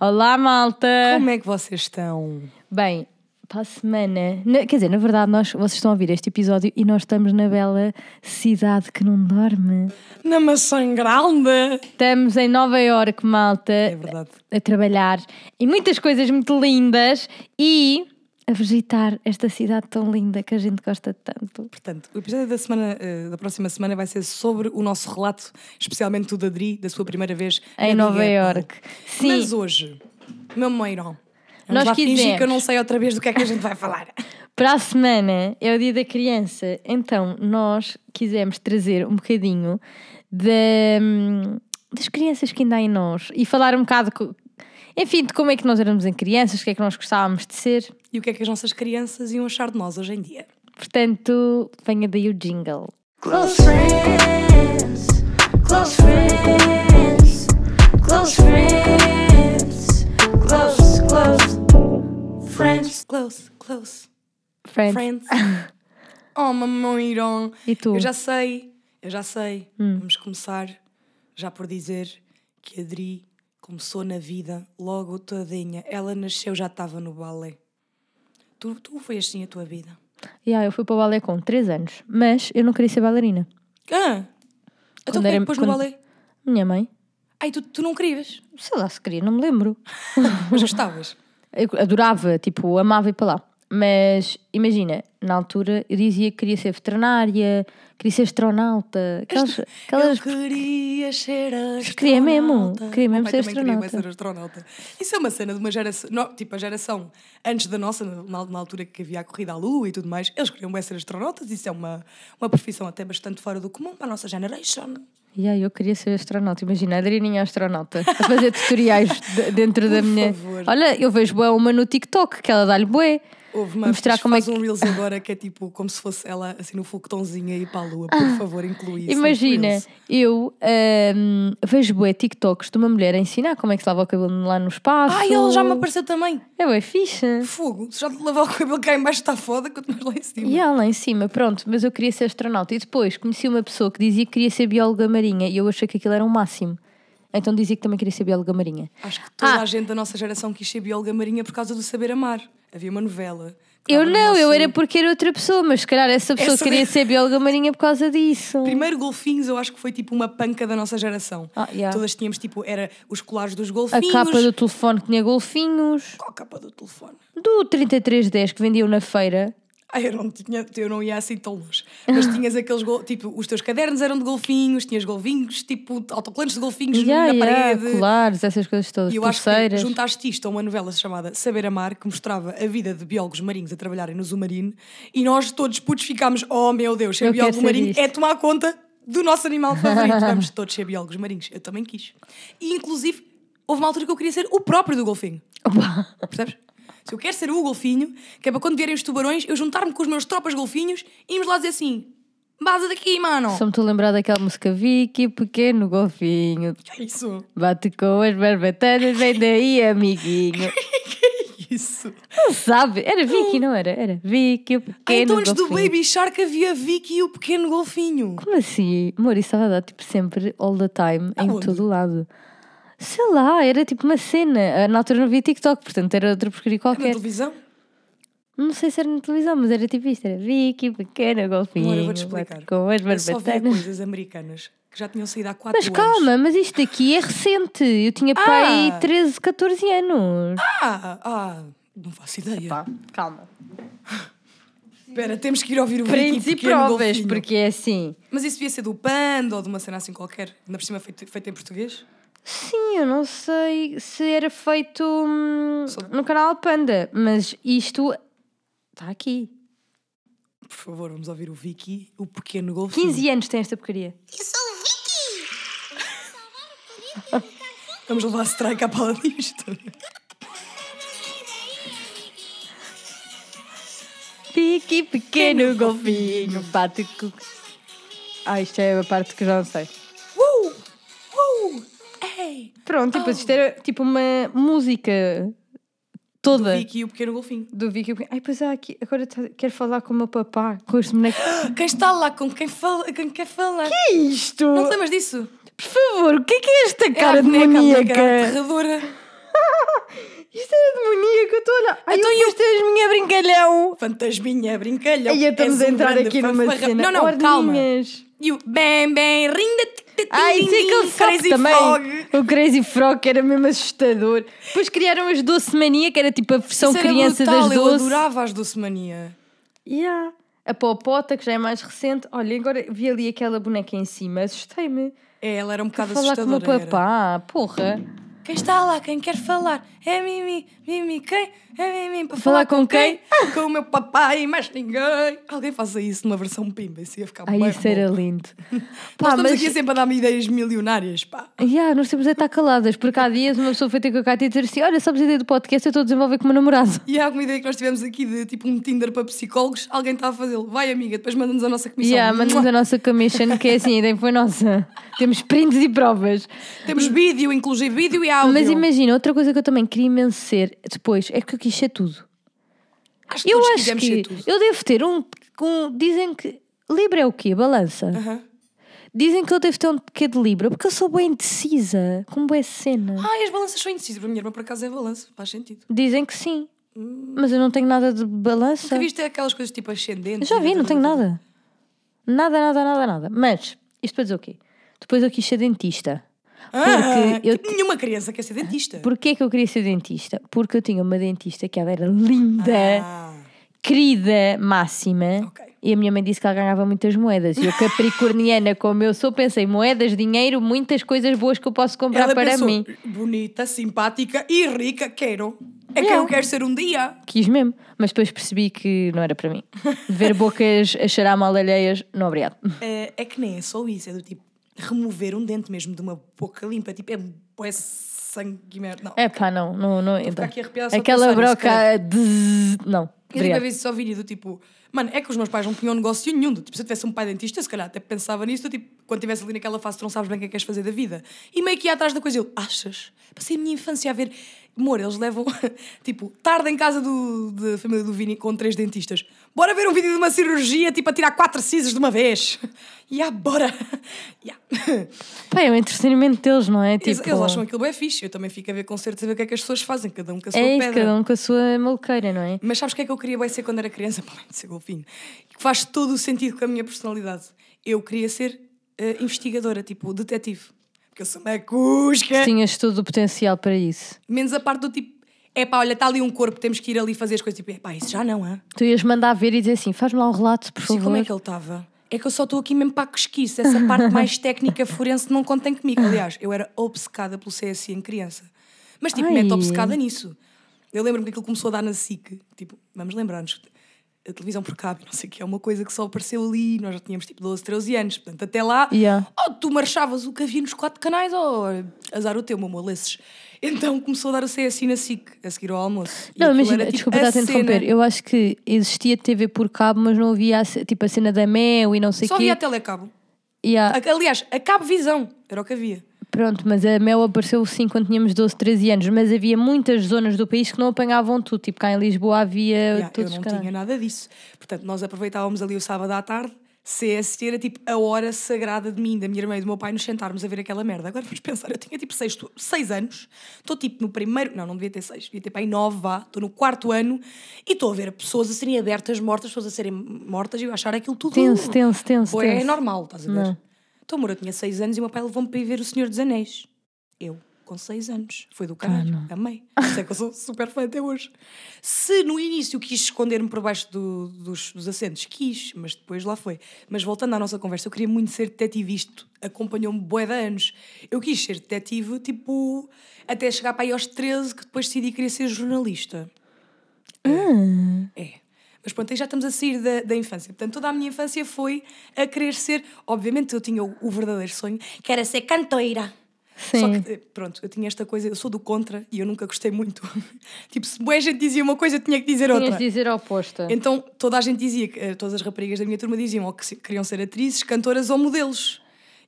Olá, malta! Como é que vocês estão? Bem, para a semana. na- quer dizer, na verdade, nós, vocês estão a ouvir este episódio e nós estamos na bela cidade que não dorme. Na maçã grande! Estamos em Nova Iorque, malta, É verdade. a trabalhar em muitas coisas muito lindas e a visitar esta cidade tão linda que a gente gosta tanto. Portanto, o episódio da, semana, eh, da próxima semana vai ser sobre o nosso relato, especialmente do da Adri, da sua primeira vez Em Nova. Iorque. Sim. Mas hoje, meu meirão, Nós nós lá fingir quisemos. que eu não sei outra vez do que é que a gente vai falar. Para a semana é o dia da criança, então nós quisemos trazer um bocadinho da- das crianças que ainda há em nós e falar um bocado, enfim, de como é que nós éramos em crianças, o que é que nós gostávamos de ser. E o que é que as nossas crianças iam achar de nós hoje em dia? Portanto, venha daí o jingle. Close friends, close friends, close friends, close, close friends. Close, close, Friends. friends. oh, mamoirão. E tu? Hum. Eu já sei, eu já sei. Vamos começar já por dizer que a Adri começou na vida logo todinha. Ela nasceu, já estava no balé. Tu, tu foi assim a tua vida? Yeah, eu fui para o balé com 3 anos, mas eu não queria ser bailarina. Ah! Então quem era- pôs no quando- balé? Minha mãe, Ai, tu, tu não querias, sei lá se queria, não me lembro. mas gostavas. Eu adorava, tipo, amava ir para lá. Mas imagina, na altura eu dizia que queria ser veterinária, queria ser astronauta, aquelas. aquelas... Eu queria ser astronauta. Queria mesmo, queria mesmo ser também queria astronauta. ser astronauta. Isso é uma cena de uma geração, não, tipo a geração antes da nossa, na, na altura que havia a corrida à lua e tudo mais, eles queriam bem ser astronautas. Isso é uma, uma profissão até bastante fora do comum para a nossa generation. E aí eu queria ser astronauta. Imagina, a Adrianinha astronauta a fazer tutoriais de- dentro da Por minha. favor. Olha, eu vejo bué uma no TikTok que ela dá-lhe bué. Houve uma Mostrar faz como é que- um Reels agora que é tipo como se fosse ela assim no foguetãozinho aí para a lua. Por favor, inclui Imagina, eu ahm, vejo bué TikToks de uma mulher a ensinar como é que se lava o cabelo lá no espaço. Ai, ele já me apareceu também. É bué fixe. Fogo. Se já te lavar o cabelo cá em baixo está foda, quanto mais lá em cima. E há lá em cima, pronto, mas eu queria ser astronauta. E depois conheci uma pessoa que dizia que queria ser bióloga marinha e eu achei que aquilo era o máximo. Então dizia que também queria ser bióloga marinha. Acho que toda Ah. a gente da nossa geração quis ser bióloga marinha por causa do saber amar. Havia uma novela. que Eu não, eu nosso- era porque era outra pessoa, mas se calhar essa pessoa Essa- queria ser bióloga marinha por causa disso. Primeiro golfinhos, eu acho que foi tipo uma panca da nossa geração. Ah, yeah. Todas tínhamos tipo, era os colares dos A golfinhos. capa do telefone tinha golfinhos. Qual a capa do telefone? Do 3310 que vendiam na feira. Ai, eu não, tinha, eu não ia assim tão longe. Mas tinhas aqueles, gol- tipo, os teus cadernos eram de golfinhos, tinhas golfinhos, tipo, autocolantes de golfinhos Yeah, na yeah, parede. colares, essas coisas todas, E eu acho que pulseiras. juntaste isto a uma novela chamada Saber Amar, que mostrava a vida de biólogos marinhos a trabalharem no submarino, e nós todos putos ficámos, oh meu Deus, ser Eu biólogo marinho é tomar conta do nosso animal favorito. Vamos todos ser biólogos marinhos. Eu também quis. E inclusive, houve uma altura que eu queria ser o próprio do golfinho. Opa. Percebes? Se eu quero ser o golfinho, que é para quando vierem os tubarões, eu juntar-me com os meus tropas golfinhos e irmos lá dizer assim: vaza daqui, mano. Só me estou a lembrar daquela música Vicky, pequeno golfinho. Que é isso? Bate com as barbatanas, vem daí, amiguinho. Que é isso? Não sabe? Era Vicky, não era? Era Vicky, o Ah, pequeno então antes do golfinho. Baby Shark havia Vicky e o pequeno golfinho. Como assim? Amor, isso estava a dar tipo sempre, all the time, em Aonde? todo o lado. Sei lá, era tipo uma cena. Ah, Na altura não havia TikTok, portanto era outra porcaria Na qualquer. televisão? Não sei se era na televisão, mas era tipo isto: era Vicky, pequeno golfinho. Amor, eu vou-te explicar. Com as Eu só via barbatanas. coisas americanas que já tinham saído há 4 Mas anos. calma, mas isto daqui é recente. Eu tinha pai Ah. 13, 14 anos. Ah, ah, não faço ideia. calma. Espera, temos que ir ouvir o Prints Vicky e provas, golfinho. porque é assim. Mas isso devia ser do Panda ou de uma cena assim qualquer. Ainda por cima feito, feito em português. Sim, eu não sei se era feito hum, Só- no canal Panda, mas isto está aqui. Por favor, vamos ouvir o Vicky, o pequeno golfinho. 15 anos tem esta porcaria. Eu sou o Vicky! Vamos levar a strike à pala disto. Pique pequeno golfinho, bate. Ah, isto é a parte que já não sei. Uh! Uh! Pronto, tipo, isto era tipo uma música toda. Vicky e o pequeno golfinho. do Vicky. Ai, pois há aqui, agora tá- quero falar com o meu papá, com este boneco. Quem está lá com quem fala, quem fala? Que é isto? Não te lembras disso? Por favor, o que é que é esta a cara de boneca, a boneca maníaca? era aterradora. Isto era demoníaco, eu estou a olhar. Ai, Então eu e eu- minha brincalhão. Fantasminha, brincalhão. Aí estamos a um entrar grande aqui numa cena. Não, não, calma. Ordinhas. E o bem, bem, rinda, Ai, aquele sapo Crazy também. Frog. O Crazy Frog que era mesmo assustador. Depois criaram as Doce Mania, que era tipo a versão Isso criança brutal, das Eu Doce. adorava as Doce Mania. Yeah. A Popota, que já é mais recente. Olha, agora vi ali aquela boneca em cima, assustei-me. É, ela era um bocado Falar com o meu assustadora. papá, porra. Quem está lá? Quem quer falar? É Mimi, Mimi, quem? É Mimi, para Falar falar, com com quem? com o meu papai, mais ninguém. Alguém faça isso numa versão pimba, isso ia ficar Ai, isso bom. era lindo. Nós Pá, estamos mas... aqui sempre a dar-me ideias milionárias, pá. Yeah, nós temos de estar caladas, porque há dias uma pessoa foi ter com a Cátia e dizer assim: Olha, sabes a ideia do podcast? Eu estou a desenvolver com o meu namorado. E há alguma ideia que nós tivemos aqui de tipo um Tinder para psicólogos, alguém está a fazê-lo. Vai, amiga, depois manda-nos a nossa comissão. Yeah, mandamos a nossa commission, que é assim, a ideia foi nossa. Temos prints e provas. Temos vídeo, inclusive vídeo e áudio. Mas imagina, outra coisa que eu também queria imenso ser depois é que eu quis ser tudo. acho que Eu acho que eu devo ter um, um. Dizem que. Libra é o quê? Balança. Dizem que eu devo ter um quê de Libra, porque eu sou bem indecisa, com boa cena. Ai, as balanças são indecisas. Para a minha irmã, por acaso, é balança. Faz sentido. Dizem que sim. Mas eu não tenho nada de balança. Nunca viste aquelas coisas tipo ascendentes? Eu já vi, não tenho nada. Nada, nada, nada, nada. Mas, isto para dizer o quê? Depois eu quis ser dentista. Ah, eu tipo, nenhuma criança quer ser dentista. Porquê que eu queria ser dentista? Porque eu tinha uma dentista que ela era linda, Ah, querida, máxima. Ok. E a minha mãe disse que ela ganhava muitas moedas. E eu, capricorniana como eu sou, pensei: moedas, dinheiro, muitas coisas boas que eu posso comprar ela para pensou, mim. bonita, simpática e rica, quero. É que eu quero ser um dia. Quis mesmo. Mas depois percebi que não era para mim. Ver bocas a cheirar mal alheias, não obrigado. É, é que nem é só isso, é do tipo remover um dente mesmo de uma boca limpa, tipo, é, é sangue merda. Não. É pá, não, não, não entra. aqui arrepiada Aquela broca. de- Não. Eu tive a Obrigado. ver só vídeo do tipo, mano, é que os meus pais não tinham negócio nenhum. do tipo, se eu tivesse um pai dentista, se calhar até pensava nisso, do tipo, quando estivesse ali naquela fase, tu não sabes bem o que é que queres fazer da vida. E meio que ia atrás da coisa, eu, achas? Passei a minha infância a ver, amor, eles levam, tipo, tarde em casa do, da família do Vini com três dentistas. Bora ver um vídeo de uma cirurgia, tipo, a tirar quatro cisas de uma vez. Ya, bora. Ya. Pá, é o entretenimento deles, não é? Eles, Tipo, eles acham aquilo bem fixe. Eu também fico a ver concertos a ver o que é que as pessoas fazem, cada um com a sua é isso, pedra. cada um com a sua maluqueira, não é? Mas sabes o que é que eu queria bem ser quando era criança? Além de ser golfinho. Que faz todo o sentido com a minha personalidade. Eu queria ser eh, investigadora, tipo detetive. Porque eu sou uma cusca. Tinhas todo o potencial para isso. Menos a parte do tipo, é pá, olha, está ali um corpo, temos que ir ali fazer as coisas. Tipo, é pá, isso já não, hã? Tu ias mandar ver e dizer assim: faz-me lá um relato, por Sim, favor. como é que ele estava? É que eu só estou aqui mesmo para a cosquice. Essa parte mais técnica forense não contém comigo. Aliás, eu era obcecada pelo CSI em criança. Mas tipo, Ai. mete obcecada nisso. Eu lembro-me que aquilo começou a dar na SIC. Tipo, vamos lembrar-nos. A televisão por cabo, não sei o que, é uma coisa que só apareceu ali. Nós já tínhamos tipo 12, 13 anos. Portanto, até lá, Yeah. ou tu marchavas o que havia nos quatro canais, ou azar o teu, meu amor, lesses. Então começou a dar o CSI na SIC, a seguir ao almoço. Não, era, tipo, desculpa a estar a interromper. cena. Eu acho que existia TV por cabo, mas não havia tipo a cena da Mel e não sei o Só quê. havia a telecabo. Yeah. Aliás, a cabo visão era o que havia. Pronto, mas a Mel apareceu sim quando tínhamos 12, 13 anos, mas havia muitas zonas do país que não apanhavam tudo. Tipo, cá em Lisboa havia Yeah, eu todos os não tinha nada disso. Portanto, nós aproveitávamos ali o sábado à tarde. CST era tipo a hora sagrada de mim, da minha irmã e do meu pai, nos sentarmos a ver aquela merda. Agora vamos pensar, eu tinha tipo seis, seis anos, estou tipo no primeiro, não, não devia ter seis, devia ter para aí nove, vá, estou no quarto ano e estou a ver pessoas a serem abertas, mortas, pessoas a serem mortas e eu achar aquilo tudo. Tenso, tenso, tenso. Pô, é normal, estás a ver? Não. Então, amor, eu tinha seis anos e o meu pai levou-me para ir ver O Senhor dos Anéis. Eu, com seis anos. Foi do caralho. não. Amei. Sei que eu sou super fã até hoje. Se no início quis esconder-me por baixo do- dos, dos assentos, quis, mas depois lá foi. Mas voltando à nossa conversa, eu queria muito ser detetive. Isto acompanhou-me bué de anos. Eu quis ser detetive, tipo, até chegar para aí aos 13, que depois decidi que queria ser jornalista. É. Mas pronto, aí já estamos a sair da, da infância. Portanto, toda a minha infância foi a querer ser. Obviamente, eu tinha o, o verdadeiro sonho, que era ser cantoira. Só Sim. que, eh, pronto, eu tinha esta coisa, eu sou do contra e eu nunca gostei muito. tipo, se boa gente dizia uma coisa, eu tinha que dizer Tinhas outra. de dizer a oposta. Então, toda a gente dizia, que, eh, todas as raparigas da minha turma diziam ou que queriam ser atrizes, cantoras ou modelos.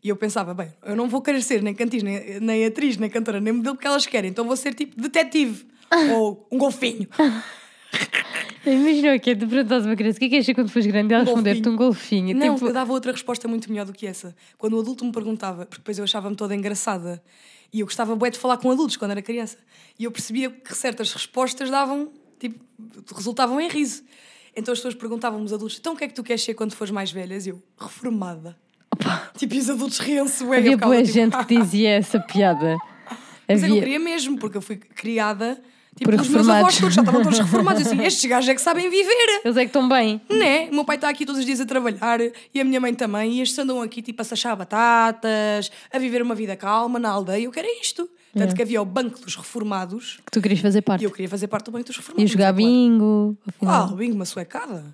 E eu pensava, bem, eu não vou querer ser nem cantriz, nem, nem atriz, nem cantora, nem modelo, porque elas querem. Então vou ser tipo detetive ou um golfinho. Imagina que é tu perguntas a uma criança o que é que ser quando fores grande ela Um responder-te um golfinho. Não, tipo, eu dava outra resposta muito melhor do que essa. Quando o adulto me perguntava, porque depois eu achava-me toda engraçada e eu gostava bué de falar com adultos quando era criança. E eu percebia que certas respostas davam, tipo, resultavam em riso. Então as pessoas perguntavam-me os adultos: então o que é que tu queres ser quando fores mais velhas? Eu, reformada. Tipo, e os adultos riam-se bué. havia boa tipo, gente que dizia essa piada. Mas eu não Havia. queria mesmo, porque eu fui criada tipo, pelos meus avós todos, já estavam todos reformados. Assim, estes gajos é que sabem viver. Eles é que estão bem. Né? O meu pai está aqui todos os dias a trabalhar e a minha mãe também. E estes andam aqui tipo a sachar batatas, a viver uma vida calma na aldeia. Eu quero é isto. Tanto que havia o banco dos reformados Que tu querias fazer e parte. eu queria fazer parte do banco dos reformados. E jogar é claro. bingo. afinal. Uau, bingo, uma suecada.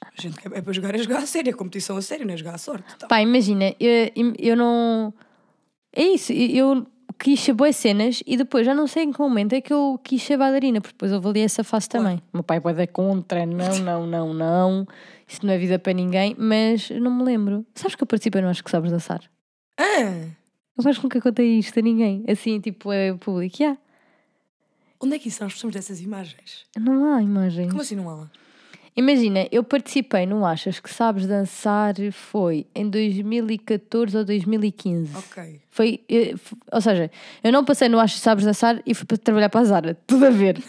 A gente é para jogar, é jogar a sério, é competição a sério, não é jogar a sorte. Tá. Pá, imagina, eu, eu não. É isso, eu quis ser boas cenas e depois já não sei em que momento é que eu quis ser bailarina, porque depois eu ali essa fase também. O meu pai pode dar contra, não, não, não, não. Isso não é vida para ninguém, mas não me lembro. Sabes que eu participei no Acho que Sabes Dançar? Ah, Eu acho que nunca contei isto a ninguém, assim, tipo, é público. Yeah. onde é que isso nós precisamos dessas imagens? Não há imagens. Como assim não há? Imagina, eu participei no Achas que Sabes Dançar foi em 2014 ou 2015. Ok. Foi, eh, eu, ou seja, eu não passei no Achas que Sabes Dançar e fui para trabalhar para a Zara, tudo a ver.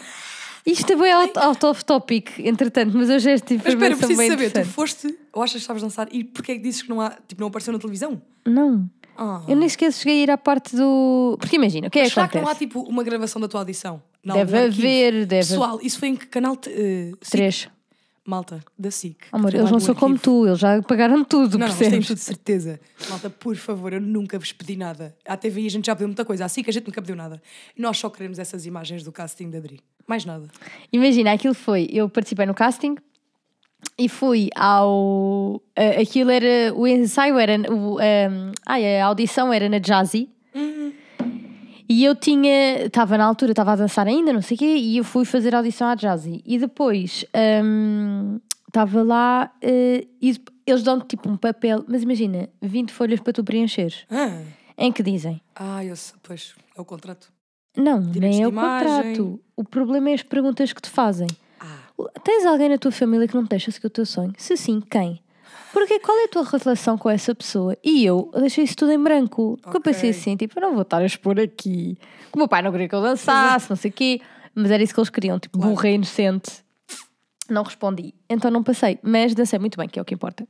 Isto é out, of topic, entretanto, mas hoje esta informação mas espera, preciso saber, tu foste ou achas que sabes dançar e porquê é que dizes que não, há, tipo, não apareceu na televisão? Não. Ah. Eu nem esqueço cheguei a ir à parte do. Porque imagina, o que é mas que acontece? Será que não há tipo uma gravação da tua audição? Não, deve é haver, deve. Pessoal, isso foi em que canal? Uh, eh, 3. Malta, da SIC. Amor, eles não são como tu, eles já pagaram tudo, Não, não, isto tenho percebes? tudo de certeza. Malta, por favor, eu nunca vos pedi nada. À TVI a gente já pediu muita coisa, à SIC a gente nunca pediu nada. Nós só queremos essas imagens do casting da Adri. Mais nada. Imagina, aquilo foi, eu participei no casting e fui ao. a- aquilo era. O ensaio era. O, um, ai, a audição era na Jazzy. E eu tinha. Estava na altura, estava a dançar ainda, não sei o quê, e eu fui fazer audição à Jazzy. E depois. hum, Estava lá eh, e eles dão tipo um papel, mas imagina, 20 folhas para tu preencheres, Ah, em que dizem ah eu sei, pois, é o contrato. não, Direitos nem é o imagem. contrato. O problema é as perguntas que te fazem. Ah, Tens alguém na tua família que não te deixa seguir o teu sonho? Se sim, quem? Porque qual é a tua relação com essa pessoa? E eu deixei isso tudo em branco. Porque eu pensei assim, tipo, eu não vou estar a expor aqui. Que o meu pai não queria que eu dançasse, não sei o quê. Mas era isso que eles queriam, tipo, Claro. burra inocente. Não respondi. Então não passei. Mas dancei muito bem, que é o que importa.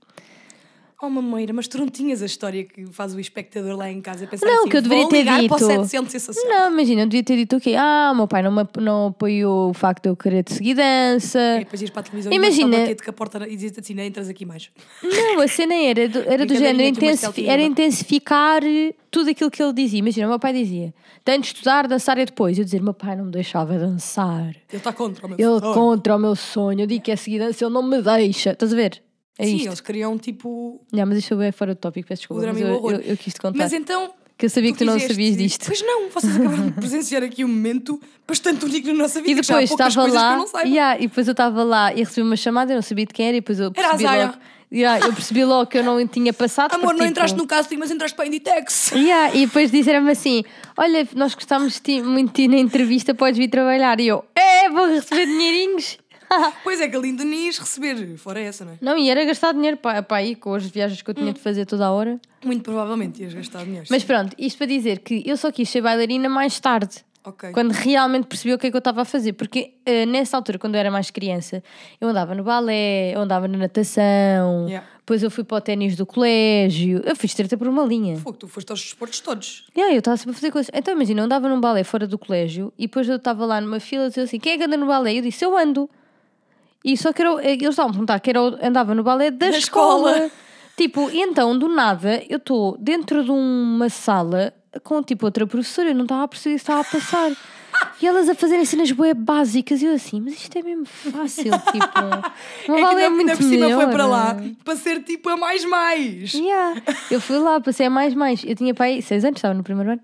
Oh mameira, mas tu não tinhas a história que faz o espectador lá em casa pensar Não, assim, que eu deveria ter ligar para o dito. 700 sensacional. Não, imagina, eu devia ter dito o quê? Ah, meu pai não, me, não apoiou o facto de eu querer te seguir dança. E depois ias para a televisão Imagina- e bater-te com a porta e dizia-te assim, não entras aqui mais. Não, a cena era do, era do género, intensifi- era intensificar tudo aquilo que ele dizia. Imagina, o meu pai dizia: tenho de estudar, dançar e depois. Eu dizer: meu pai não me deixava dançar. Ele está contra o meu Ele sonho. contra o meu sonho. Eu digo que é seguir dança, ele não me deixa. Estás a ver? É Sim, isto. eles queriam tipo Não, mas isto é fora do tópico, peço desculpa. o drama Mas e o eu, horror. eu, eu quis te contar. Mas então. que eu sabia que tu não sabias disto. Pois não, vocês acabaram de presenciar aqui um momento bastante único na nossa vida. E depois estava eu lá, yeah, e depois eu estava lá e recebi uma chamada, eu não sabia de quem era, e depois eu Era a percebi Zaya. logo, yeah, eu percebi logo que eu não tinha passado. Amor, não tipo, entraste no casting, mas entraste para a Inditex. Yeah, e depois disseram-me assim: Olha, nós gostámos de ti, muito de ti na entrevista, podes vir trabalhar. E eu, é, vou receber dinheirinhos. Pois é, que lindo nem ias receber. Fora essa, não é? Não, e era gastar dinheiro para, para aí, com as viagens que eu tinha de fazer toda a hora. Muito provavelmente ias gastar dinheiro. Mas sim. pronto, isto para dizer que eu só quis ser bailarina mais tarde. Ok. Quando realmente percebi o que é que eu estava a fazer. Porque eh, nessa altura, quando eu era mais criança, eu andava no balé, eu andava na natação, Yeah. depois eu fui para o ténis do colégio, eu fiz treta por uma linha. Fogo, tu foste aos desportos todos. Aí eu estava sempre a fazer coisas. Então imagina, eu andava num balé fora do colégio e depois eu estava lá numa fila e disse assim: quem é que anda no balé? Eu disse: eu ando. E só que era, o- eles estavam a perguntar que era, andava no balé da, Da escola. escola. Tipo, e então do nada eu estou dentro de uma sala com tipo outra professora, eu não estava a perceber o que estava a passar. E elas a fazerem cenas bué básicas, e eu assim, mas isto é mesmo fácil, tipo, um é que balé é muito por cima melhor. foi para lá para ser tipo a mais mais. Yeah. Eu fui lá, passei a mais mais. Eu tinha pai seis anos, estava no primeiro ano.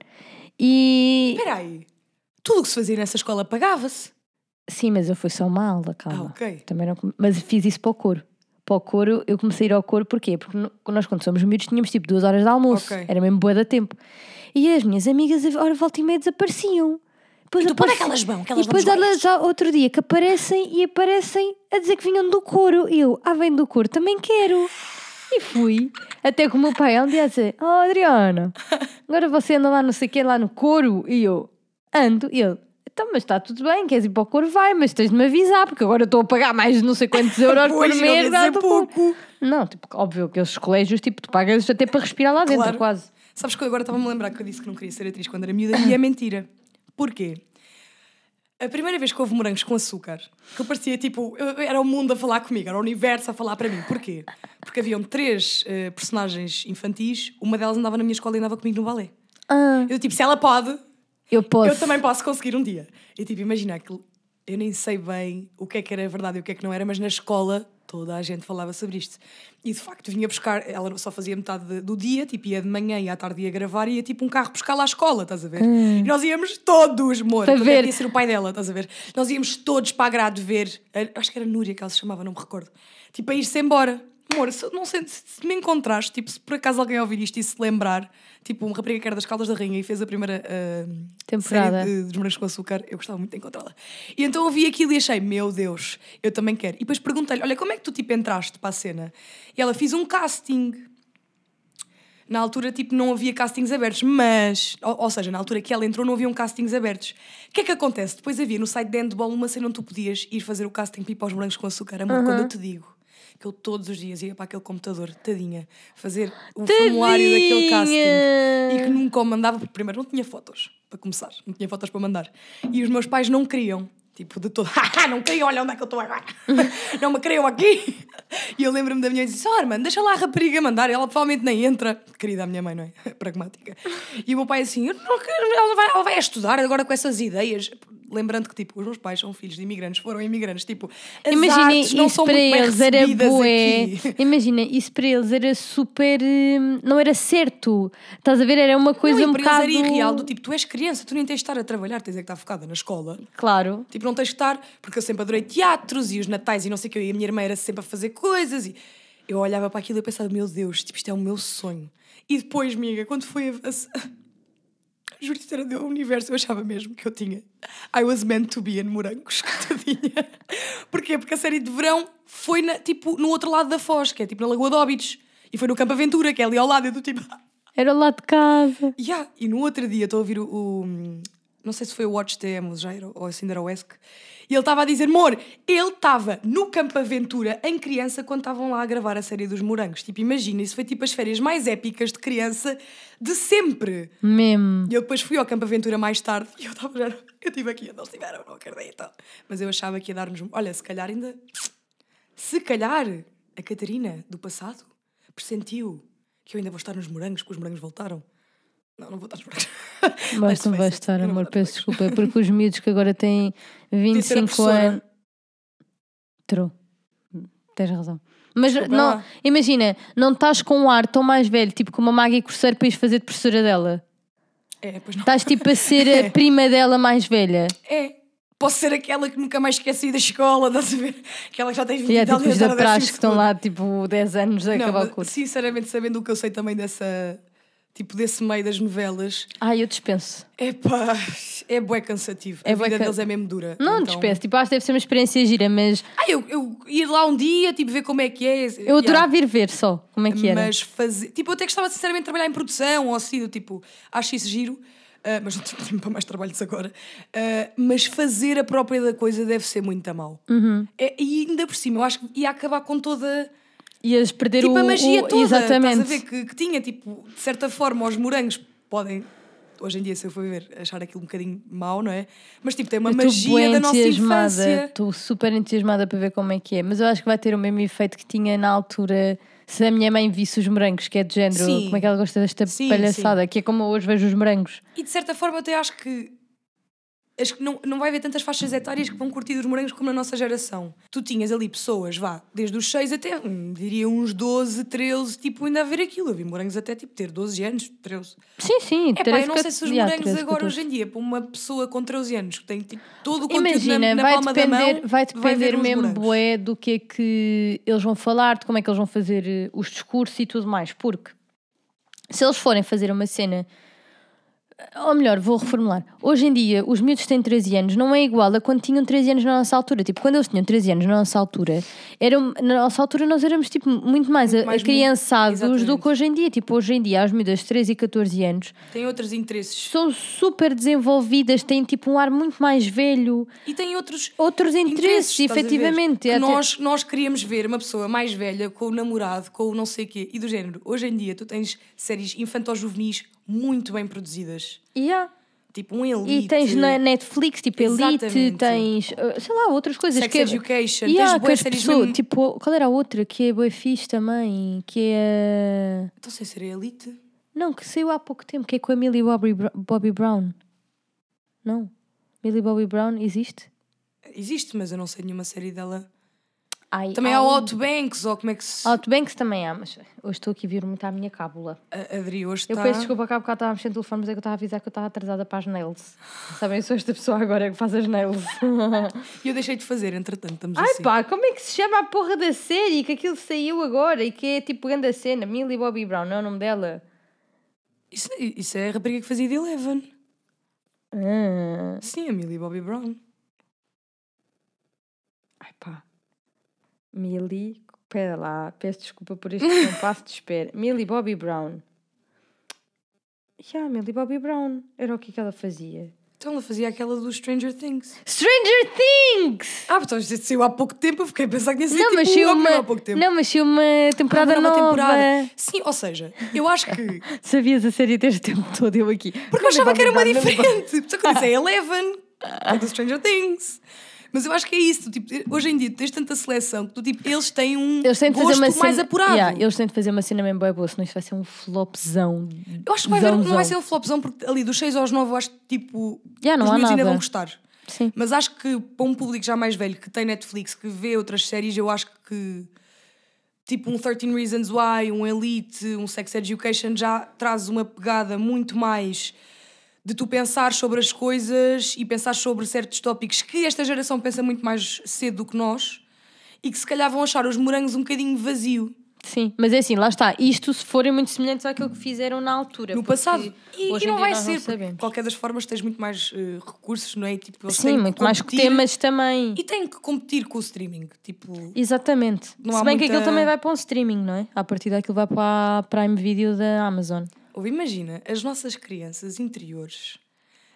E. Espera aí. Tudo o que se fazia nessa escola pagava-se. Sim, mas eu fui só uma aula, calma. Ah, ok. Também não... Mas fiz isso para o coro. Para o coro, eu comecei a ir ao coro, porquê? Porque nós, quando somos miúdos, tínhamos tipo duas horas de almoço. Ok. Era mesmo boa da tempo. E as minhas amigas, a hora volta e meia, desapareciam. Depois E tu, para onde é aparece- que elas vão? Que e elas vão depois elas já outro dia que aparecem e aparecem a dizer que vinham do couro. E eu, ah, vem do couro, também quero. E fui. Até que o meu pai um dia a dizer, oh Adriana, agora você anda lá não sei o quê, lá no couro. E eu, ando. E ele, então, mas está tudo bem, queres ir para o couro? Vai, mas tens de me avisar, porque agora eu estou a pagar mais de não sei quantos euros por Pois, não mês. do couro." pouco. Não, tipo, óbvio que esses colégios, tipo, tu pagas até para respirar lá dentro, Claro. quase. Sabes que eu agora estava-me a lembrar que eu disse que não queria ser atriz quando era miúda e é mentira. Porquê? A primeira vez que houve morangos com açúcar, que eu parecia tipo, era o mundo a falar comigo, era o universo a falar para mim. Porquê? Porque haviam três eh, personagens infantis, uma delas andava na minha escola e andava comigo no balé. Ah, Eu tipo, se ela pode, eu posso. eu também posso conseguir um dia. E tipo, imagina que eu nem sei bem o que é que era verdade e o que é que não era, mas na escola toda a gente falava sobre isto. E de facto vinha buscar, ela só fazia metade de- do dia, tipo, ia de manhã e à tarde ia gravar e ia tipo um carro buscar lá à escola, estás a ver? E nós íamos todos, amor, Para ver. é que ia ser o pai dela, estás a ver? Nós íamos todos para a grade ver, a- acho que era Núria que ela se chamava, não me recordo, tipo, a ir-se embora. Amor, se, não sei, se, me encontraste, tipo, se por acaso alguém ouvir isto e se lembrar, tipo, uma rapariga que era das Caldas da Rainha e fez a primeira ah, Temporada. série de, dos morangos com açúcar, eu gostava muito de encontrá-la. E então eu vi aquilo e achei, meu Deus, eu também quero. E depois perguntei-lhe, olha, como é que tu tipo entraste para a cena? E ela fiz um casting. Na altura, tipo, não havia castings abertos, mas, ou, ou seja, na altura que ela entrou, não haviam castings abertos. O que é que acontece? Depois havia no site de Handball uma cena onde tu podias ir fazer o casting para ir para os morangos com açúcar. Amor, quando eu te digo que eu todos os dias ia para aquele computador, tadinha, fazer o formulário daquele casting e que nunca o mandava, porque primeiro não tinha fotos, para começar, não tinha fotos para mandar. E os meus pais não queriam, tipo, de todo, "Haha, não queriam, olha onde é que eu estou agora, não me queriam aqui. E eu lembro-me da minha mãe e disse: Oh, mano, deixa lá a rapariga mandar, ela provavelmente nem entra. Querida a minha mãe, não é? Pragmática. E o meu pai assim: eu não quero, ela, vai, ela vai estudar agora com essas ideias. Lembrando que, tipo, os meus pais são filhos de imigrantes, foram imigrantes, tipo, as não isso são para eles era bué. Imagina, isso para eles era super. hum, Não era certo. Estás a ver? Era uma coisa não, um bocado. era irreal, do tipo, tu és criança, tu nem tens de estar a trabalhar, tens é que estar focada na escola. Claro. Tipo, não tens que estar, porque eu sempre adorei teatros e os natais e não sei o que, e a minha irmã era sempre a fazer coisas e eu olhava para aquilo e eu pensava, meu Deus, tipo, isto é o meu sonho. E depois, amiga, quando foi a... a... Juro-te, era do universo, eu achava mesmo que eu tinha I was meant to be in morangos, coitadinha. Porquê? Porque a série de verão foi, na, tipo, no outro lado da Foz, que é tipo na Lagoa de Óbidos, e foi no Campo Aventura, que é ali ao lado, eu do tipo... Era lá de casa. Yeah. E no outro dia estou a ouvir o, o- Não sei se foi o Watch TM ou o ESC. E ele estava a dizer: Amor, ele estava no Campo Aventura em criança quando estavam lá a gravar a série dos morangos. Tipo, imagina, isso foi tipo as férias mais épicas de criança de sempre. Mesmo. E eu depois fui ao Campo Aventura mais tarde e eu estava já. Eu estive aqui, eles estiveram, não acredito. Mas eu achava que ia dar-nos. Olha, se calhar ainda. Se calhar a Catarina do passado pressentiu que eu ainda vou estar nos morangos, que os morangos voltaram. Não, não vou estar morangos. Mas não face vai it, estar, não amor, peço desculpa. É porque os miúdos que agora têm ser a 25 professora. anos. True. Tens razão. Mas Desculpa não, lá. imagina, não estás com um ar tão mais velho, tipo como a Maggie Corseiro, para ires fazer de professora dela. É, pois não. Estás tipo a ser a prima dela mais velha. É. Posso ser aquela que nunca mais esqueci da escola, estás a ver? Aquela que já tem 20 E é e tal tipo da praxe que estão lá tipo 10 anos a segundo. acabar Não, o curso. Sinceramente, sabendo o que eu sei também dessa. Tipo, desse meio das novelas, Ai, eu dispenso. é pá, é bué cansativo. É a vida ca- deles é mesmo dura. Não Então- dispenso, tipo, acho que deve ser uma experiência gira, mas Ah, eu, eu ir lá um dia, tipo, ver como é que é. eu adorava ir ver só como é que era. Mas fazer. Tipo, eu até gostava sinceramente de trabalhar em produção ou assim, do tipo, acho isso giro, ah, mas não tenho tempo para mais trabalhos agora. Ah, mas fazer a própria da coisa deve ser muito a mal. Uhum. É, e ainda por cima, eu acho que ia acabar com toda. Ias perder Tipo, o, a magia o- toda. Exatamente. Estás a ver que, que tinha, tipo, de certa forma, os morangos podem. Hoje em dia, se eu for ver, achar aquilo um bocadinho mau, não é? Mas, tipo, tem uma magia da nossa infância. Estou super entusiasmada para ver como é que é. Mas eu acho que vai ter o mesmo efeito que tinha na altura se a minha mãe visse os morangos, que é de género, Sim. como é que ela gosta desta Sim, palhaçada, que é como eu hoje vejo os morangos. E de certa forma, eu até acho que. Acho que não, não vai haver tantas faixas etárias que vão curtir os morangos como na nossa geração. Tu tinhas ali pessoas, vá, desde os 6 até, hum, diria, uns 12, 13, tipo, ainda a ver aquilo. Eu vi morangos até, tipo, ter 12 anos, 13. Sim, sim. É pá, eu não sei se os morangos agora, 14. hoje em dia, para uma pessoa com 13 anos, que tem, tipo, todo o conteúdo Imagina, na, na vai palma da depender, mão, vai ver depender uns mesmo morangos. bué do que é que eles vão falar, de como é que eles vão fazer eh, os discursos e tudo mais, porque se eles forem fazer uma cena Ou melhor, vou reformular. Hoje em dia, os miúdos têm 13 anos não é igual a quando tinham 13 anos na nossa altura. Tipo, quando eles tinham 13 anos na nossa altura, eram, na nossa altura nós éramos tipo, muito mais, a- mais acriançados do que hoje em dia. Tipo, hoje em dia, as miúdas de 13 e 14 anos Tem outros interesses. são super desenvolvidas, têm tipo um ar muito mais velho, E tem outros outros interesses, ver? efetivamente. Até- nós, nós queríamos ver uma pessoa mais velha com o namorado, com o não sei o quê. E do género, hoje em dia tu tens séries infanto-juvenis muito bem produzidas. Yeah. Tipo um Elite. E tens na Netflix, tipo Elite, Exatamente. tens, uh, sei lá, outras coisas. Sex que é- Education, Yeah, tens que bué as séries pessoas- mesmo- tipo, qual era a outra que é bué fixe também, que é... Então sei ser a Elite. Não, que saiu há pouco tempo, que é com a Millie Bobby, Bobby Brown. Não. Millie Bobby Brown existe? Existe, mas eu não sei nenhuma série dela. Ai, Também há há o Outbanks, ou como é que se. Outbanks também há, mas hoje estou aqui a vir muito à minha cábula. A Adri hoje Eu está. peço desculpa há bocado estava a mexer no telefone, mas é que eu estava a avisar que eu estava atrasada para as nails. Sabem, eu sou esta pessoa agora que faz as nails. E eu deixei de fazer, entretanto, estamos Ai assim. pá, como é que se chama a porra da série? Que aquilo saiu agora e que é tipo grande a cena. Millie Bobby Brown, não é o nome dela? Isso, isso é a rapariga que fazia de Eleven. Ah, Sim, a Millie Bobby Brown. ai pá. Millie, espera lá, peço desculpa por este compasso de espera. Millie Bobby Brown. Já, Millie Bobby Brown. Era o que que ela fazia? Então ela fazia aquela do Stranger Things. Stranger Things! Ah, então isto saiu há pouco tempo, eu fiquei a pensar que tinha Não, tipo, um uma, há pouco tempo. não, mas saiu uma temporada Ah, uma nova. temporada. Sim, ou seja, eu acho que. Sabias a série desde o tempo todo eu aqui. Porque eu achava que era uma diferente. Só que eu disse é Eleven, é do Stranger Things. Mas eu acho que é isso. Tipo, hoje em dia tens tanta seleção que tu, tipo, eles têm um Eles têm gosto mais cena, apurado. Yeah, eles têm de fazer uma cena mesmo boa, boa, senão isto vai ser um flopzão. Eu acho que vai haver- não vai ser um flopzão, porque ali dos 6 aos 9 eu acho que tipo. Yeah, os miúdos ainda vão gostar. Sim. Mas acho que para um público já mais velho que tem Netflix, que vê outras séries, eu acho que tipo um 13 Reasons Why, um Elite, um Sex Education já traz uma pegada muito mais de tu pensar sobre as coisas e pensar sobre certos tópicos que esta geração pensa muito mais cedo do que nós e que se calhar vão achar os morangos um bocadinho vazio Sim, mas é assim, lá está. Isto se forem muito semelhantes àquilo que fizeram na altura. no passado. E, hoje e não vai ser, não de qualquer das formas tens muito mais eh, recursos, não é? Tipo, Sim, que muito mais que temas também. E têm que competir com o streaming. Tipo, Exatamente. Não se bem que muita- aquilo também vai para um streaming, não é? A partir daquilo vai para a Prime Video da Amazon. Ou imagina as nossas crianças interiores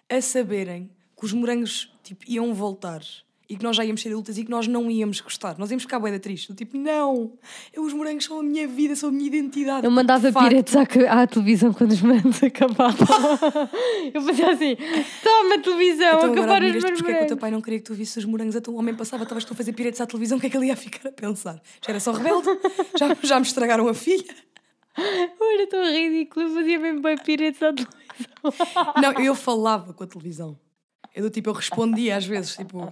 a saberem que os morangos tipo, iam voltar e que nós já íamos ser adultas e que nós não íamos gostar. Nós íamos ficar bué da triste. Do Tipo, não, eu, os morangos são a minha vida, são a minha identidade. Eu mandava piretes à, à televisão quando os morangos acabavam. eu fazia assim: toma televisão, Então acabaram os meus porque é que o teu morangos. pai não queria que tu visses os morangos a teu homem passava, estavas tu a fazer piretes à televisão, o que é que ele ia ficar a pensar? Já era só rebelde? já, já me estragaram a filha? Era tão ridículo, eu fazia mesmo bem piretes à televisão. Não, eu falava com a televisão. Eu do tipo, eu respondia às vezes, tipo,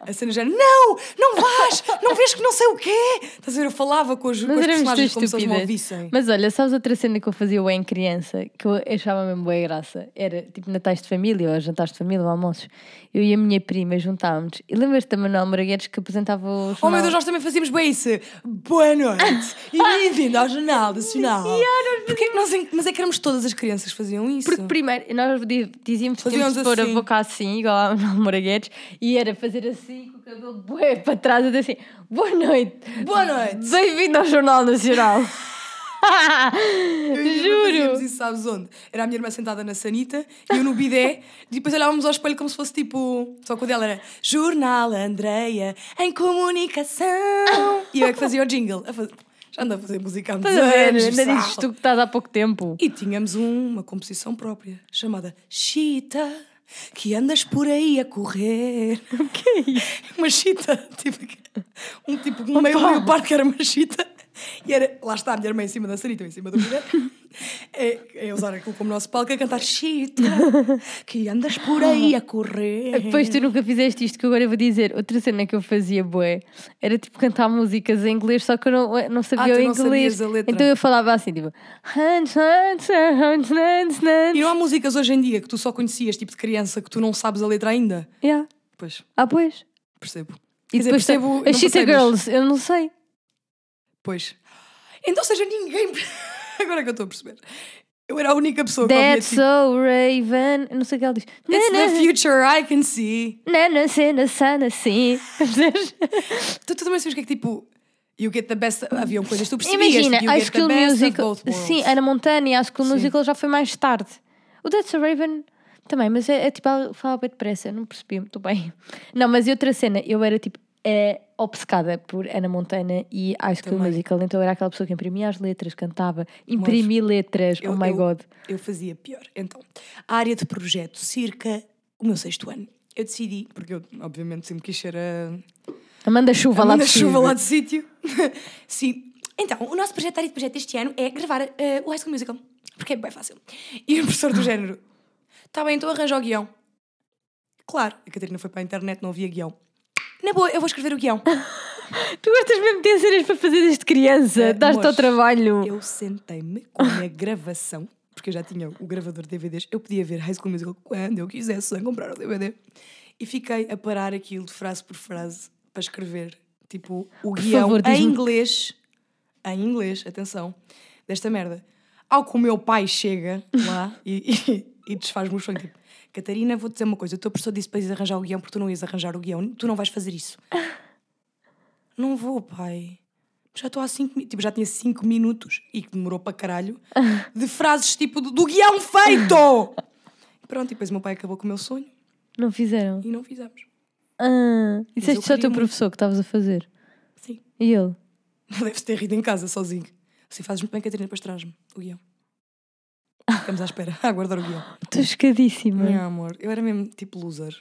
a cena já, não, não vais, não vês que não sei o quê. Estás a ver, eu falava com os, com os personagens como se eles me ouvissem. Mas olha, sabes outra cena que eu fazia bem em criança, que eu achava mesmo boa graça? Era tipo natais de família, ou jantares de família, ou almoços. Eu e a minha prima juntávamos. E lembras-te da Manuel Moraguetes que apresentava o Oh meu? Deus, nós também fazíamos bem isso. Boa noite e bem-vindo ao Jornal Nacional. Porquê que nós, mas é que éramos todas as crianças que faziam isso. Porque primeiro, nós di- dizíamos que tínhamos de pôr a assim. boca assim, igual a Manuel Moraguetes, e era fazer assim, com o cabelo bué para trás, e dizer assim, boa noite. Boa noite. Bem-vindo ao Jornal Nacional. Juro. isso, sabes onde? Era a minha irmã sentada na sanita e eu no bidé e depois olhávamos ao espelho como se fosse tipo. Só que o dela era Jornal Andreia em comunicação. E eu é que fazia o jingle. Fazer- Já ando a fazer música há muitos anos. Ainda dizes tu que estás há pouco tempo. E tínhamos um- uma composição própria chamada Chita. Que andas por aí a correr. O que é isso? Uma chita. Tipo, um tipo, um meio, meio parte que era uma chita. E era, lá está a minha irmã em cima da sanita, em cima do mulher. É, é usar aquilo como nosso palco a cantar chita. Que andas por aí a correr. Depois tu nunca fizeste isto que agora eu vou dizer. Outra cena que eu fazia, bué, era tipo cantar músicas em inglês, só que eu não, não sabia Ah, o inglês. Então eu falava assim, tipo... E não há músicas hoje em dia que tu só conhecias, tipo de criança, que tu não sabes a letra ainda? Yeah. Pois, Ah, pois. percebo. E Quer dizer, depois percebo, tem- não as Cheetah Girls, eu não sei. Pois. Então, seja, ninguém. Agora é que eu estou a perceber. Eu era a única pessoa que ouvia That's tipo, so Raven. Não sei o que ela diz. It's Na, the future I can see. na, na, cena, sana, assim. Tu, tu também sabes o que é que tipo. You get the best. Haviam coisas que tu percebias. Imagina, a School Musical. Sim, Ana Montana e a School Sim. Musical já foi mais tarde. O That's a Raven também, mas é, é tipo, ela fala bem depressa, eu não percebi muito bem. Não, mas e outra cena, eu era tipo é, obcecada por Ana Montana e High School Também. Musical, então era aquela pessoa que imprimia as letras, cantava, imprimia letras, Eu- oh my eu- god. Eu fazia pior. Então, a área de projeto, circa o meu sexto ano. Eu decidi, porque eu, obviamente, sempre quis ser a, Amanda Chuva lá de chuva lá de sítio. Sim. Então, o nosso projeto, a área de projeto este ano é gravar eh, o High School Musical. Porque é bem fácil. E o professor do género, está bem, então arranja o guião. Claro, a Catarina foi para a internet, não havia guião. Na boa, eu vou escrever o guião. Tu gostas mesmo de ter cenas para fazer desde criança, É, dás-te ao trabalho. Eu sentei-me com a gravação, porque eu já tinha o gravador de DVDs, eu podia ver High School Musical quando eu quisesse, sem comprar o DVD. E fiquei a parar aquilo de frase por frase para escrever, tipo, o guião favor, em inglês, em inglês, atenção, desta merda. Ao que o meu pai chega lá e, e, e desfaz-me o sonho, tipo, Catarina, vou-te dizer uma coisa, o teu professor disse para ires arranjar o guião porque tu não ias arranjar o guião, tu não vais fazer isso. Não vou, pai. Já estou há cinco minutos. Tipo, já tinha cinco minutos e que demorou para caralho de frases tipo do, do guião feito! Pronto, e depois o meu pai acabou com o meu sonho Não fizeram. e não fizemos. Ah, disseste só ao queria teu muito. professor que estavas a fazer. Sim. E ele? Deves ter rido em casa sozinho. Assim fazes muito bem, Catarina, depois traz-me o guião. Ficamos à espera, a aguardar o guião. Estou chocadíssima. Meu amor, eu era mesmo tipo loser.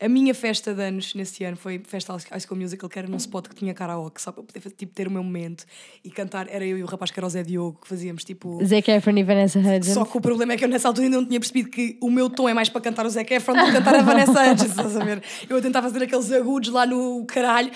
A minha festa de anos nesse ano foi festa High School Musical, que era num spot que tinha karaoke, só para eu poder tipo, ter o meu momento e cantar. Era eu e o rapaz que era o Zé Diogo, que fazíamos tipo. Zac Efron e Vanessa Hudgens. Só que o problema é que eu nessa altura ainda não tinha percebido que o meu tom é mais para cantar o Zac Efron do que cantar a Vanessa Hudgens, estás a ver? Eu a tentar fazer aqueles agudos lá no caralho,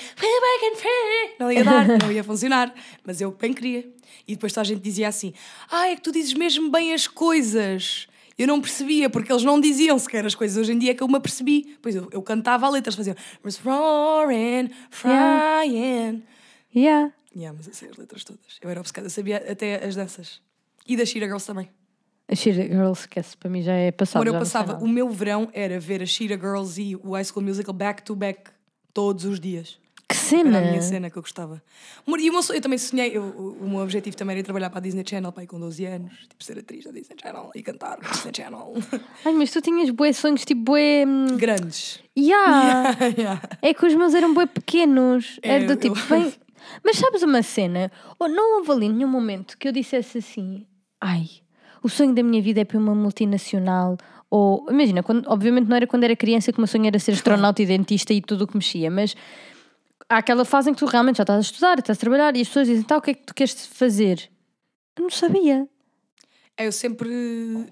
não ia dar, não ia funcionar, mas eu bem queria. E depois toda a gente dizia assim: Ah, é que tu dizes mesmo bem as coisas. Eu não percebia, porque eles não diziam sequer as coisas. Hoje em dia é que eu me apercebi. Pois eu, eu cantava a letra, eles faziam roaring, frying. Yeah. Yeah, mas eu sei as letras todas. Eu era obcecada, eu sabia até as danças. E das Shira Girls também. A Shira Girl, esquece, para mim já é passado. Quando eu passava, o meu verão era ver a Shira Girls e o High School Musical back to back todos os dias. Que Era cena! a minha cena que eu gostava. E o meu sonho, eu também sonhei, eu- o, o meu objetivo também era ir trabalhar para a Disney Channel, pai, com 12 anos, tipo ser atriz da Disney Channel e cantar na Disney Channel. Ai, mas tu tinhas bué sonhos, tipo bué... hum, Grandes. Yeah. Yeah. É que os meus eram bué pequenos. É, Era do eu- tipo, bem... Mas sabes uma cena? Oh, não houve ali nenhum momento que eu dissesse assim... Ai, o sonho da minha vida é para uma multinacional... Ou, imagina, quando, obviamente não era quando era criança que o meu sonho era ser astronauta e dentista e tudo o que mexia, mas há aquela fase em que tu realmente já estás a estudar, estás a trabalhar e as pessoas dizem, tá, o que é que tu queres fazer? Eu não sabia. É, Eu sempre,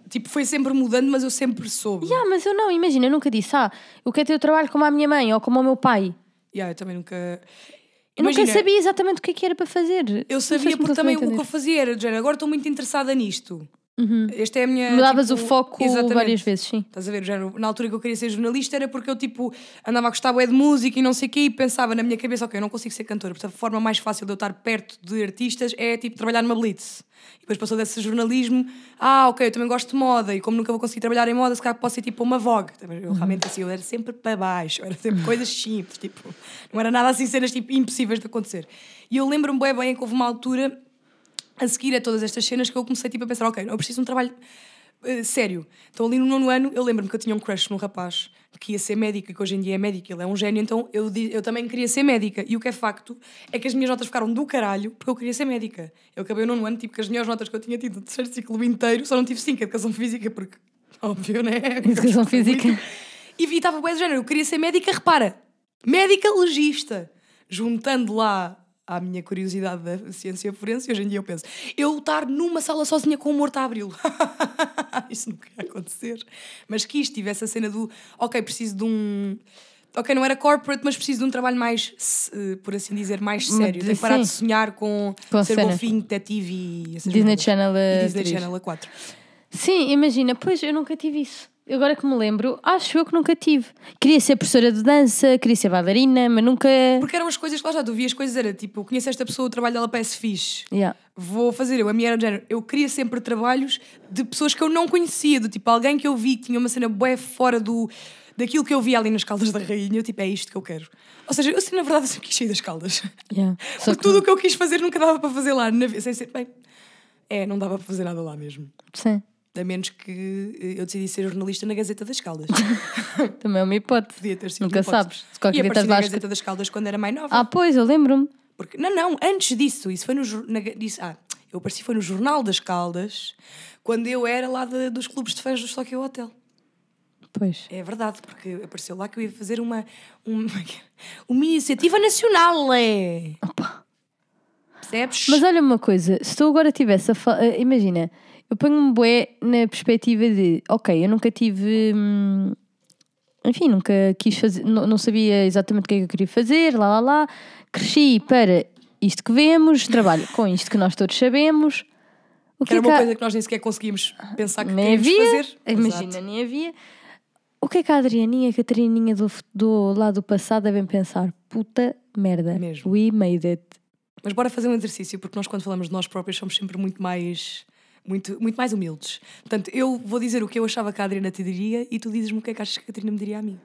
tipo, foi sempre mudando, mas eu sempre soube. Ah, mas eu não, imagina, eu nunca disse, ah, eu quero ter o trabalho como a minha mãe ou como o meu pai. Yeah, eu também nunca. Eu nunca Imagina, sabia exatamente o que é que era para fazer. Eu sabia porque também o que eu fazia era, género, agora estou muito interessada nisto. Esta é a minha. Mudavas tipo, o foco exatamente. várias vezes, sim. Estás a ver, já na altura que eu queria ser jornalista era porque eu tipo andava a gostar bué de música e não sei o quê e pensava na minha cabeça, ok, eu não consigo ser cantora, portanto a forma mais fácil de eu estar perto de artistas é tipo trabalhar numa blitz. E depois passou desse jornalismo, ah, ok, eu também gosto de moda e como nunca vou conseguir trabalhar em moda, se calhar posso ser tipo uma Vogue. Eu realmente assim, eu era sempre para baixo, era sempre coisas simples, tipo, não era nada assim cenas tipo impossíveis de acontecer. E eu lembro-me bem bem que houve uma altura a seguir a todas estas cenas que eu comecei tipo, a pensar, ok, eu preciso de um trabalho eh, sério. Então ali no nono ano eu lembro-me que eu tinha um crush num rapaz que ia ser médico e que hoje em dia é médico, ele é um gênio, então eu, eu também queria ser médica. E o que é facto é que as minhas notas ficaram do caralho porque eu queria ser médica. Eu acabei o nono ano, tipo, que as melhores notas que eu tinha tido no terceiro ciclo inteiro, só não tive 5 educação física, porque, óbvio, né? Educação física. E e estava bem do género, eu queria ser médica, repara, médica legista. Juntando lá à minha curiosidade da ciência forense, hoje em dia eu penso, eu estar numa sala sozinha com um morto a abri-lo. Isso nunca ia acontecer. Mas quis, tive essa cena do, ok, preciso de um. Ok, não era corporate, mas preciso de um trabalho mais, por assim dizer, mais sério. Tenho que parar de sonhar com, Com ser cenas. golfinho, detetive e Disney. Channel, E eh, Disney. Channel a 4. Sim, imagina, pois eu nunca tive isso. Agora que me lembro, acho eu que nunca tive. Queria ser professora de dança, queria ser bailarina, mas nunca. Porque eram as coisas que lá já tu vias coisas, era tipo, conheço esta pessoa, o trabalho dela parece fixe. Yeah. Vou fazer eu. A minha era de género. Eu queria sempre trabalhos de pessoas que eu não conhecia, do tipo alguém que eu vi que tinha uma cena bué fora do, daquilo que eu via ali nas Caldas da Rainha. Eu tipo, é isto que eu quero. Ou seja, eu na verdade sempre quis sair das Caldas. Yeah. Porque tudo o que eu quis fazer nunca dava para fazer lá. Na, vi- sem ser, bem, é, não dava para fazer nada lá mesmo. Sim, A menos que eh, eu decidi ser jornalista na Gazeta das Caldas. também é uma hipótese. Podia ter sido Nunca sabes. Se qualquer e dia apareci estás na Gazeta das Caldas quando era mais nova. Ah, pois, eu lembro-me. Porque, não, não, antes disso, isso foi no na, disse, ah, eu apareci foi no Jornal das Caldas, quando eu era lá de- dos clubes de fãs do Tokyo Hotel. Pois. É verdade, porque apareceu lá que eu ia fazer uma, uma, uma iniciativa nacional, é. Percebes? Mas olha uma coisa, se tu agora tivesse a fa- eh, Imagina, eu ponho-me bué na perspectiva de, ok, eu nunca tive. hum, enfim, nunca quis fazer, não, não sabia exatamente o que é que eu queria fazer, lá lá lá. Cresci para isto que vemos, trabalho com isto que nós todos sabemos. O que era que uma há- coisa que nós nem sequer conseguimos pensar que nem queríamos havia, fazer. imagina, Exato. nem havia. O que é que a Adrianinha a Catarininha do, do lado do passado devem pensar? Puta merda, Mesmo. we made it. Mas bora fazer um exercício, porque nós, quando falamos de nós próprios, somos sempre muito mais. Muito, muito mais humildes. Portanto, eu vou dizer o que eu achava que a Adriana te diria e tu dizes-me o que é que achas que a Catarina me diria a mim.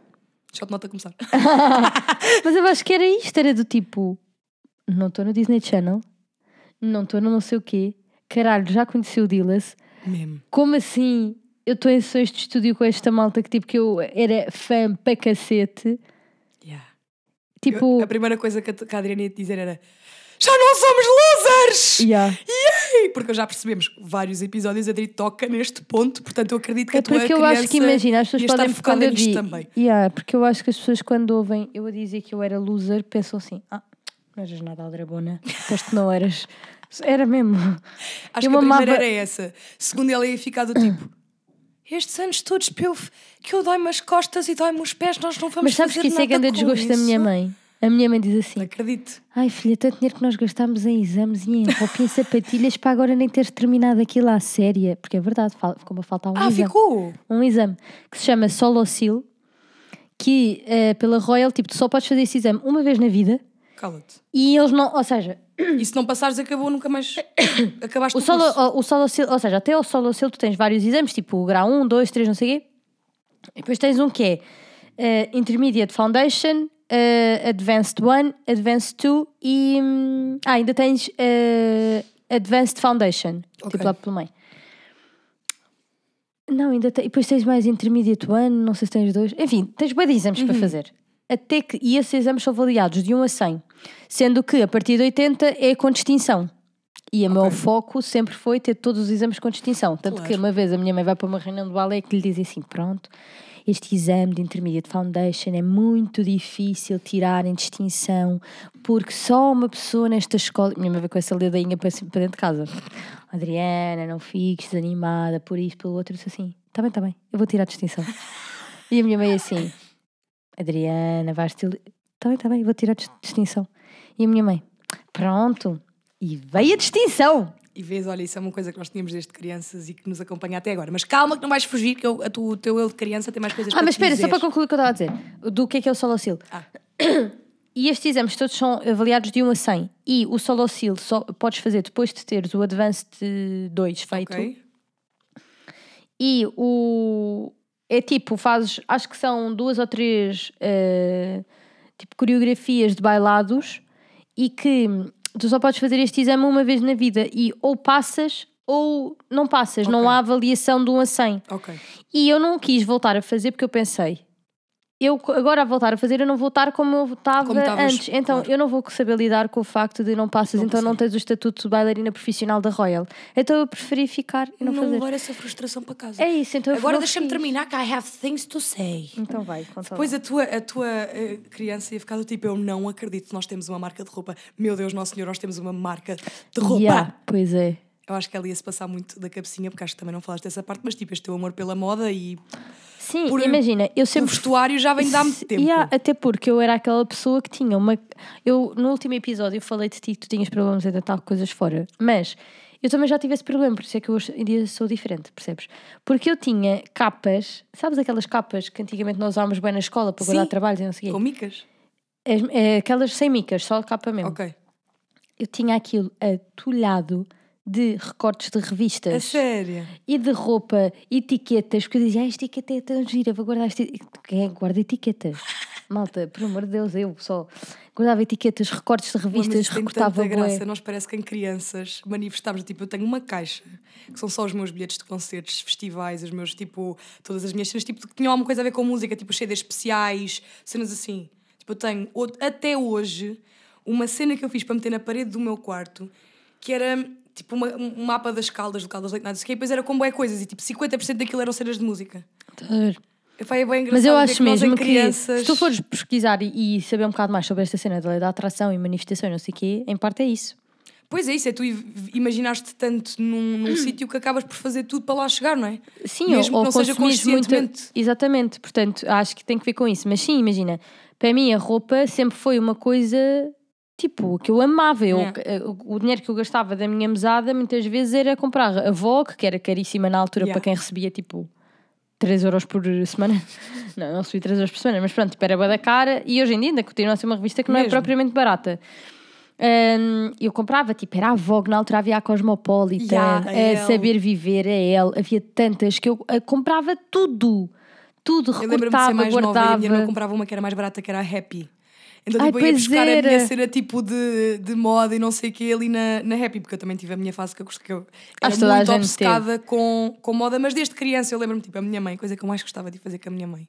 Deixa te nota a começar. Mas eu acho que era isto, era do tipo, não estou no Disney Channel, não estou no não sei o quê, caralho, já conheci o Dillas, Mesmo. como assim eu estou em sessões de estúdio com esta malta que tipo que eu era fã para cacete, Yeah. tipo, Eu- a primeira coisa que a, que a Adriana ia te dizer era já não somos losers! yeah. Yay! Porque já percebemos que vários episódios a Adri toca neste ponto, portanto eu acredito que É a tua porque eu acho que imagina, as pessoas podem focada quando eu digo, também. yeah, porque eu acho que as pessoas quando ouvem eu a dizer que eu era loser pensam assim, ah, não eras nada aldrabona, depois não eras, era mesmo. Acho Eu que a primeira mamava- era essa. Segundo ela ia ficar do tipo estes anos todos que eu, que eu dói-me as costas e dói-me os pés, nós não vamos Mas sabes fazer que isso é nada grande desgosto da minha isso." mãe. A minha mãe diz assim: Acredito. Ai filha, tanto dinheiro que nós gastámos em exames e em roupa e em sapatilhas para agora nem teres terminado aquilo à séria. Porque é verdade, ficou-me a faltar um Ah, exame. ficou! Um exame que se chama Solocil, que eh, pela Royal, tipo, tu só podes fazer esse exame uma vez na vida Cala-te. e eles não, ou seja, E se não passares, acabou, nunca mais. Acabaste o, solo, o, o Solocil, ou seja, até o Solocil tu tens vários exames, tipo o grau 1, 2, 3, não sei o quê. E depois tens um que é eh, Intermediate Foundation, eh, Advanced 1, Advanced 2 e. hum, ah, ainda tens eh, Advanced Foundation, Ok. tipo lá pelo meio. Não, ainda tem. E depois tens mais Intermediate 1, não sei se tens dois. Enfim, tens bué de exames para fazer. Até que, e esses exames são avaliados de 1 a 100, sendo que a partir de 80 é com distinção. E o meu foco sempre foi ter todos os exames com distinção. Tanto Claro. que uma vez a minha mãe vai para uma reunião do balé que lhe dizem assim: pronto, este exame de Intermediate Foundation é muito difícil tirar em distinção, porque só uma pessoa nesta escola. Minha mãe veio com essa ladainha para, dentro de casa. Adriana, não fiques desanimada por isto, pelo outro. Eu disse assim: tá bem, tá bem, eu vou tirar a distinção. e a minha mãe assim: Adriana, vais ter. Tá bem, tá bem, eu vou tirar a dis- distinção. E a minha mãe: pronto. E veio a distinção. E vês, olha, isso é uma coisa que nós tínhamos desde crianças e que nos acompanha até agora. Mas calma que não vais fugir, que eu- a tu- o teu eu de criança tem mais coisas Ah, para mas te espera, só dizer. para concluir o que eu estava a dizer, do que é que é o solocil. Ah. E estes exames todos são avaliados de 1 a 100. E o solocil só podes fazer depois de teres o Advanced 2 feito. Ok. E o. É tipo, fazes. Acho que são duas ou três. eh, tipo, coreografias de bailados. E que tu só podes fazer este exame uma vez na vida. E ou passas ou não passas. Não Ok. há avaliação de 1 a 100. Ok. E eu não quis voltar a fazer porque eu pensei, eu agora a voltar a fazer, eu não vou estar como eu estava antes. Então claro. eu não vou saber lidar com o facto de não passas, Não então não tens o estatuto de bailarina profissional da Royal. Então eu preferi ficar e não, Não, fazer. levar essa frustração para casa. É isso, então eu Agora não deixa-me terminar, que I have things to say. Então vai, conta Depois lá. a tua, a tua eh, criança ia ficar do tipo: Eu não acredito que nós temos uma marca de roupa. Meu Deus, Nosso Senhor, nós temos uma marca de roupa. Yeah, pois é. Eu acho que ela ia se passar muito da cabecinha, porque acho que também não falaste dessa parte, mas tipo, este teu amor pela moda e Sim, Por- imagina, eu o sempre vestuário já vem de há muito tempo. Yeah, até porque eu era aquela pessoa que tinha uma. Eu, no último episódio, eu falei de ti que tu tinhas problemas em deitar coisas fora. Mas Eu também já tive esse problema, por isso é que hoje em dia sou diferente, percebes? Porque eu tinha capas, sabes aquelas capas que antigamente nós usávamos bem na escola para guardar trabalhos e não sei o Com micas? As- é, aquelas sem micas, só a capa mesmo. Ok. Eu tinha aquilo atulhado de recortes de A revistas sério? e de roupa, etiquetas, porque eu dizia, ah, esta etiqueta é tão gira, vou guardar esta. Quem é que guarda etiquetas? Malta, por amor de Deus, eu só guardava etiquetas, recortes de Mas revistas, tem recortava tanta graça. Nós parece que em crianças manifestámos, tipo, eu tenho uma caixa que são só os meus bilhetes de concertos, festivais, os meus, tipo, todas as minhas cenas, tipo, que tinham alguma coisa a ver com música, tipo, CDs especiais, cenas assim. Tipo, eu tenho, até hoje, uma cena que eu fiz para meter na parede do meu quarto, que era, tipo, uma- um mapa das caldas, do Caldas Night, não sei o quê, e depois era com bué coisas, e, tipo, 50% daquilo eram cenas de música. Foi é bem engraçado Mas eu acho que mesmo em crianças... que se tu fores pesquisar e, e saber um bocado mais sobre esta cena da lei da atração e manifestação e não sei o quê, em parte é isso. Pois é isso, é tu imaginaste tanto num, num sítio que acabas por fazer tudo para lá chegar, não é? Sim, Mesmo ou, que não seja consumires muito. conscientemente. Exatamente, portanto, acho que tem que ver com isso. Mas sim, imagina, para mim a roupa sempre foi uma coisa tipo que eu amava. Eu, Yeah. o, o dinheiro que eu gastava da minha mesada muitas vezes era comprar a Vogue, que era caríssima na altura Yeah. para quem recebia tipo 3 euros por semana. Não, não recebi 3 euros por semana, mas pronto, tipo, era da cara e hoje em dia ainda continua a ser uma revista que não é Mesmo. propriamente barata. Hum, eu comprava, tipo, era a Vogue, na altura havia a Cosmopolitan, Yeah, a a. Saber Viver, a Elle, havia tantas que eu ah, comprava tudo, tudo, Eu recortava, mais nova e a guardava. minha irmã comprava uma que era mais barata, que era a Happy. Então Ai, tipo, eu ia buscar a minha era. cena tipo de, de moda e não sei o que ali na, na Happy, porque eu também tive a minha fase que eu gosto que eu Acho era que toda a muito obcecada com, com moda, mas desde criança eu lembro-me, tipo, a minha mãe, coisa que eu mais gostava de fazer com a minha mãe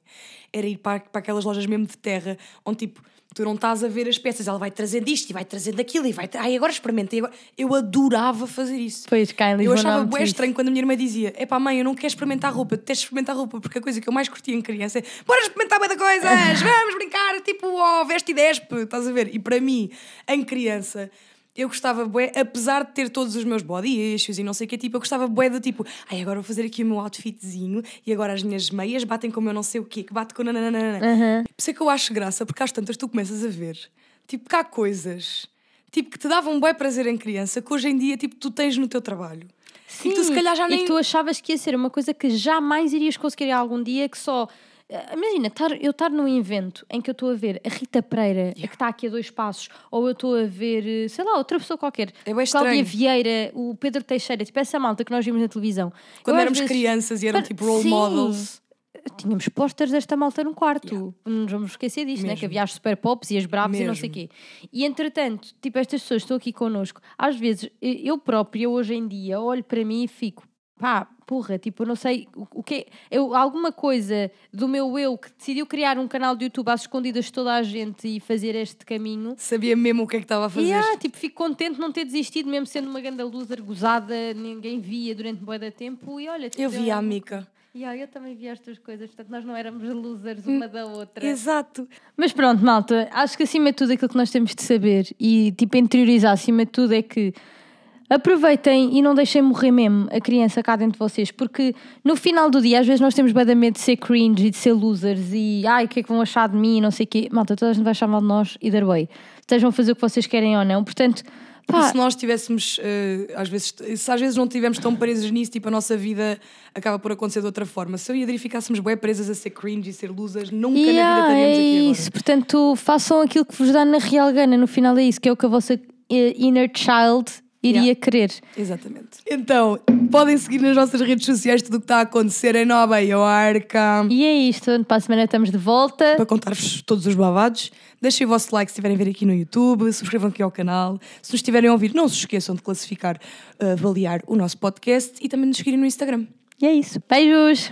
era ir para, para aquelas lojas mesmo de terra, onde tipo, tu não estás a ver as peças, ela vai trazendo isto e vai trazendo aquilo e vai. Ai, agora experimenta. e agora... Eu adorava fazer isso. Pois, cá em Eu Lisboa achava bué estranho quando a minha irmã dizia: É pá, mãe, eu não quero experimentar roupa, tu tens de experimentar roupa, porque a coisa que eu mais curtia em criança é bora experimentar muita coisas, vamos brincar, tipo, ó, veste e despe, estás a ver? E para mim, em criança, eu gostava bué, apesar de ter todos os meus body issues e não sei o que, tipo, eu gostava bué do tipo, ai, agora vou fazer aqui o meu outfitzinho e agora as minhas meias batem com o meu não sei o quê, que bate com nananana. Aham. Por isso é que eu acho graça, porque às tantas tu começas a ver, tipo, que há coisas, tipo, que te davam bué prazer em criança, que hoje em dia, tipo, tu tens no teu trabalho. Sim, e que tu se calhar já e nem... que tu achavas que ia ser uma coisa que jamais irias conseguir algum dia, que só. Imagina, tar- eu estar num evento em que eu estou a ver a Rita Pereira, que está aqui a dois passos, ou eu estou a ver, eh, sei lá, outra pessoa qualquer, É bué Cláudia. Vieira, o Pedro Teixeira, tipo essa malta que nós vimos na televisão. Quando Eu, éramos vezes, crianças e eram Para- tipo role Sim. models. Tínhamos posters desta malta no quarto. Não nos vamos esquecer disto, né? Que havia as super pops e as bravas e não sei o quê. E entretanto, tipo, estas pessoas estão aqui connosco. Às vezes, eu própria, hoje em dia, olho para mim e fico, pá, porra, tipo, eu não sei o, o que é. Eu, alguma coisa do meu eu que decidiu criar um canal de YouTube às escondidas de toda a gente e fazer este caminho. Sabia mesmo o que é que estava a fazer. E ah, tipo, fico contente de não ter desistido, mesmo sendo uma ganda loser gozada, ninguém via durante bué da tempo. E olha, tipo, Eu deu vi a Mica. e ah, eu também vi estas coisas, portanto nós não éramos losers uma da outra. Exato. Mas pronto, malta, acho que acima de tudo aquilo que nós temos de saber e tipo interiorizar acima de tudo é que aproveitem e não deixem morrer mesmo a criança cá dentro de vocês, porque no final do dia às vezes nós temos bem da medo de ser cringe e de ser losers e ai, o que é que vão achar de mim e não sei o quê. Malta, toda a gente vai achar mal de nós e dar way. Estejam a fazer o que vocês querem ou não, portanto, E pá, se nós tivéssemos, eh, às vezes, se às vezes não estivermos tão presos nisso, tipo, a nossa vida acaba por acontecer de outra forma. Se eu e a Adri ficássemos bem presas a ser cringe e ser losers, nunca na vida Yeah, estaríamos é aqui isso. Portanto, façam aquilo que vos dá na real gana. No final é isso, que é o que a vossa eh, inner child iria Yeah. querer. Exatamente. Então, podem seguir nas nossas redes sociais tudo o que está a acontecer em Nova Iorca. E é isto. Para a semana estamos de volta. para contar-vos todos os babados. Deixem o vosso like se estiverem a ver aqui no YouTube, subscrevam aqui ao canal. Se nos estiverem a ouvir, não se esqueçam de classificar, eh, avaliar o nosso podcast e também de nos seguirem no Instagram. E é isso. Beijos!